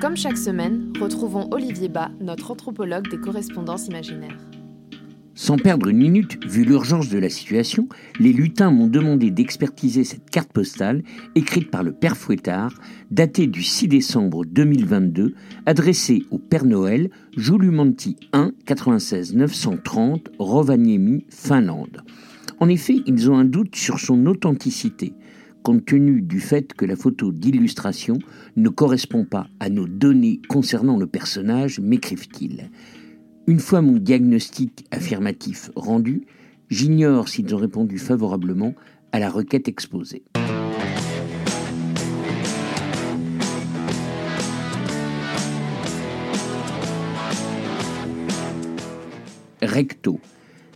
Comme chaque semaine, retrouvons Olivier Bas, notre anthropologue des correspondances imaginaires. Sans perdre une minute, vu l'urgence de la situation, les lutins m'ont demandé d'expertiser cette carte postale écrite par le père Fouettard, datée du 6 décembre 2022, adressée au Père Noël, Julumanti 1 96 930, Rovaniemi, Finlande. En effet, ils ont un doute sur son authenticité, compte tenu du fait que la photo d'illustration ne correspond pas à nos données concernant le personnage, m'écrivent-ils. Une fois mon diagnostic affirmatif rendu, j'ignore s'ils ont répondu favorablement à la requête exposée. Recto.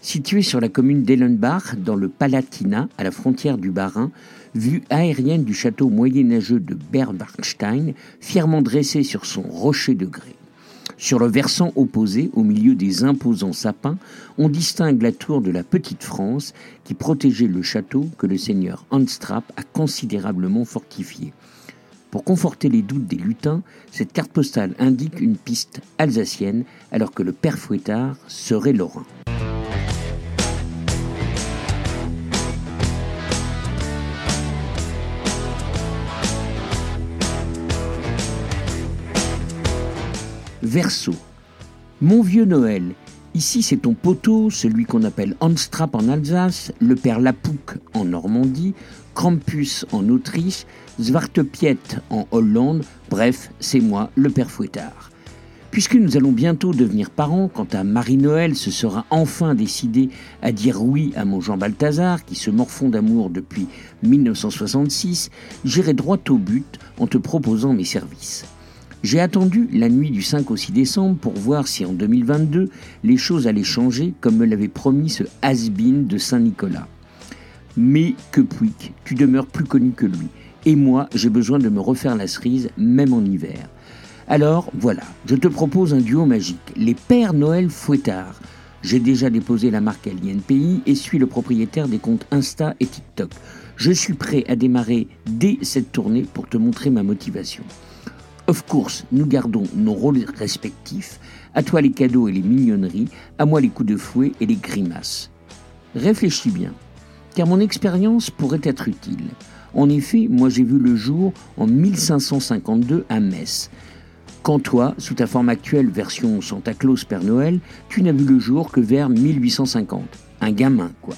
Situé sur la commune d'Ellenbach, dans le Palatinat, à la frontière du Bas-Rhin, vue aérienne du château moyenâgeux de Bernwarstein, fièrement dressé sur son rocher de grès. Sur le versant opposé, au milieu des imposants sapins, on distingue la tour de la Petite France qui protégeait le château que le seigneur Anstrap a considérablement fortifié. Pour conforter les doutes des lutins, cette carte postale indique une piste alsacienne alors que le père Fouettard serait lorrain. Verso. Mon vieux Noël, ici c'est ton poteau, celui qu'on appelle Anstrap en Alsace, le père Lapouk en Normandie, Krampus en Autriche, Zwartepiet en Hollande, bref, c'est moi, le père Fouettard. Puisque nous allons bientôt devenir parents, quant à Marie-Noël se sera enfin décidée à dire oui à mon Jean Balthazar, qui se morfond d'amour depuis 1966, j'irai droit au but en te proposant mes services. J'ai attendu la nuit du 5 au 6 décembre pour voir si en 2022 les choses allaient changer comme me l'avait promis ce has de Saint-Nicolas. Mais que puique, tu demeures plus connu que lui. Et moi, j'ai besoin de me refaire la cerise, même en hiver. Alors, voilà, je te propose un duo magique, les Pères Noël Fouettard. J'ai déjà déposé la marque à l'INPI et suis le propriétaire des comptes Insta et TikTok. Je suis prêt à démarrer dès cette tournée pour te montrer ma motivation. Of course, nous gardons nos rôles respectifs. À toi les cadeaux et les mignonneries, à moi les coups de fouet et les grimaces. Réfléchis bien, car mon expérience pourrait être utile. En effet, moi j'ai vu le jour en 1552 à Metz. Quand toi, sous ta forme actuelle version Santa Claus Père Noël, tu n'as vu le jour que vers 1850. Un gamin, quoi.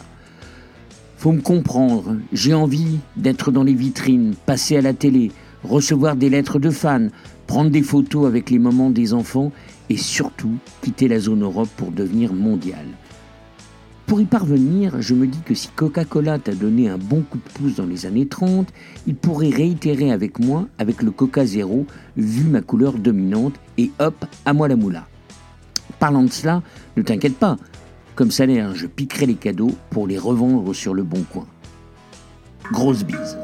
Faut me comprendre, j'ai envie d'être dans les vitrines, passer à la télé, recevoir des lettres de fans, prendre des photos avec les moments des enfants et surtout quitter la zone Europe pour devenir mondial. Pour y parvenir, je me dis que si Coca-Cola t'a donné un bon coup de pouce dans les années 30, il pourrait réitérer avec moi avec le Coca Zéro, vu ma couleur dominante, et hop, à moi la moula. Parlant de cela, ne t'inquiète pas, comme salaire, je piquerai les cadeaux pour les revendre sur le bon coin. Grosse bise.